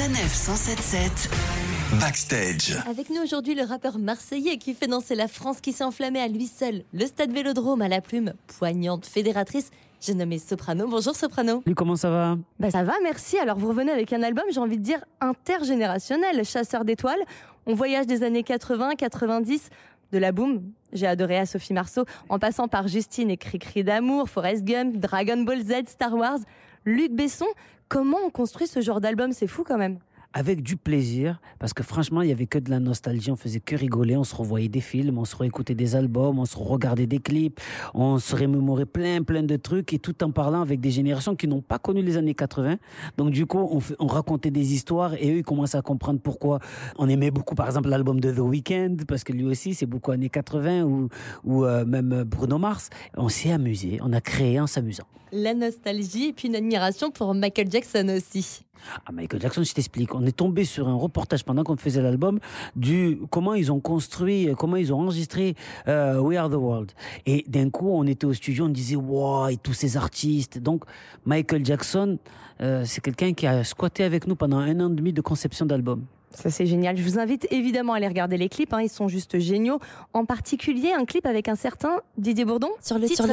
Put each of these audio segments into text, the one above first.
Sanef 177 Backstage. Avec nous aujourd'hui le rappeur marseillais qui fait danser la France qui s'est enflammé à lui seul. Le stade Vélodrome à la plume poignante fédératrice. J'ai nommé Soprano. Bonjour Soprano. Lui, comment ça va? Bah ça va, merci. Alors vous revenez avec un album, j'ai envie de dire intergénérationnel, Chasseur d'étoiles. On voyage des années 80, 90, de la boom. J'ai adoré à Sophie Marceau, en passant par Justine et Cri-Cri d'amour, Forrest Gump, Dragon Ball Z, Star Wars. Luc Besson, comment on construit ce genre d'album? C'est fou quand même avec du plaisir, parce que franchement, il y avait que de la nostalgie, on faisait que rigoler, on se revoyait des films, on se réécoutait des albums, on se regardait des clips, on se remémorait plein, plein de trucs, et tout en parlant avec des générations qui n'ont pas connu les années 80. Donc du coup, on, on racontait des histoires, et eux, ils commençaient à comprendre pourquoi on aimait beaucoup, par exemple, l'album de The Weeknd, parce que lui aussi, c'est beaucoup années 80, ou, ou euh, même Bruno Mars. On s'est amusé, on a créé en s'amusant. La nostalgie, et puis une admiration pour Michael Jackson aussi. Ah, Michael Jackson, je t'explique. On est tombé sur un reportage pendant qu'on faisait l'album du comment ils ont construit, comment ils ont enregistré euh, We Are the World. Et d'un coup, on était au studio, on disait wow, et tous ces artistes. Donc Michael Jackson, euh, c'est quelqu'un qui a squatté avec nous pendant un an et demi de conception d'album. Ça c'est génial. Je vous invite évidemment à aller regarder les clips. Hein. Ils sont juste géniaux. En particulier un clip avec un certain Didier Bourdon sur le titre,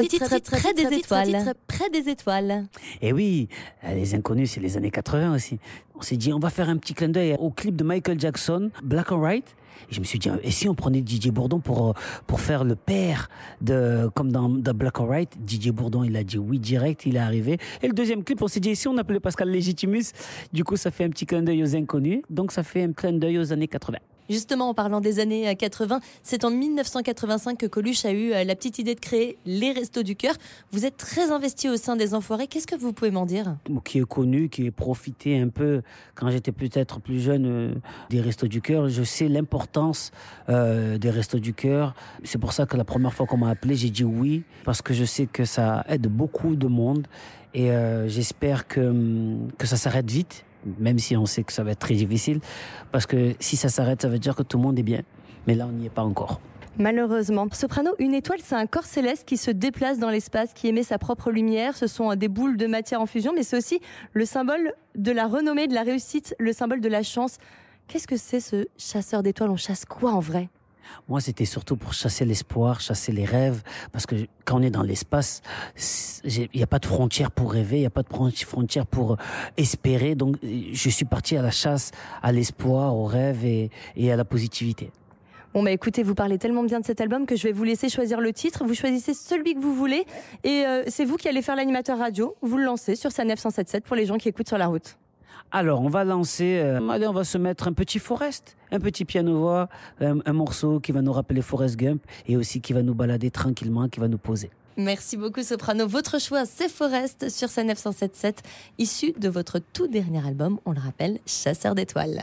près des étoiles. près des étoiles. Et oui, les inconnus, c'est les années 80 aussi. On s'est dit, on va faire un petit clin d'œil au clip de Michael Jackson, Black and White. Et je me suis dit, et si on prenait Didier Bourdon pour, pour faire le père de, comme dans, Black or White, Didier Bourdon, il a dit oui direct, il est arrivé. Et le deuxième clip, on s'est dit, et si on appelait Pascal Legitimus, du coup, ça fait un petit clin d'œil aux inconnus. Donc, ça fait un clin d'œil aux années 80. Justement, en parlant des années 80, euh, c'est en 1985 que Coluche a eu euh, la petite idée de créer les Restos du Cœur. Vous êtes très investi au sein des Enfoirés. Qu'est-ce que vous pouvez m'en dire? Qui est connu, qui est profité un peu, quand j'étais peut-être plus jeune, euh, des Restos du Cœur. Je sais l'importance des Restos du Cœur. C'est pour ça que la première fois qu'on m'a appelé, j'ai dit oui, parce que je sais que ça aide beaucoup de monde. Et j'espère que, hum, que ça s'arrête vite même si on sait que ça va être très difficile, parce que si ça s'arrête, ça veut dire que tout le monde est bien. Mais là, on n'y est pas encore. Malheureusement. Soprano, une étoile, c'est un corps céleste qui se déplace dans l'espace, qui émet sa propre lumière. Ce sont des boules de matière en fusion, mais c'est aussi le symbole de la renommée, de la réussite, le symbole de la chance. Qu'est-ce que c'est ce chasseur d'étoiles? On chasse quoi en vrai? Moi, c'était surtout pour chasser l'espoir, chasser les rêves, parce que quand on est dans l'espace, il n'y a pas de frontières pour rêver, il n'y a pas de frontières pour euh, espérer. Donc, je suis parti à la chasse, à l'espoir, au rêve et, à la positivité. Bon bah écoutez, vous parlez tellement bien de cet album que je vais vous laisser choisir le titre. Vous choisissez celui que vous voulez et euh, c'est vous qui allez faire l'animateur radio. Vous le lancez sur sa 977 pour les gens qui écoutent sur la route. Alors, on va lancer, euh, allez, on va se mettre un petit Forest, un petit piano-voix, un, morceau qui va nous rappeler Forest Gump et aussi qui va nous balader tranquillement, qui va nous poser. Merci beaucoup Soprano. Votre choix, c'est Forest sur sa 977, issu de votre tout dernier album, on le rappelle, Chasseur d'étoiles.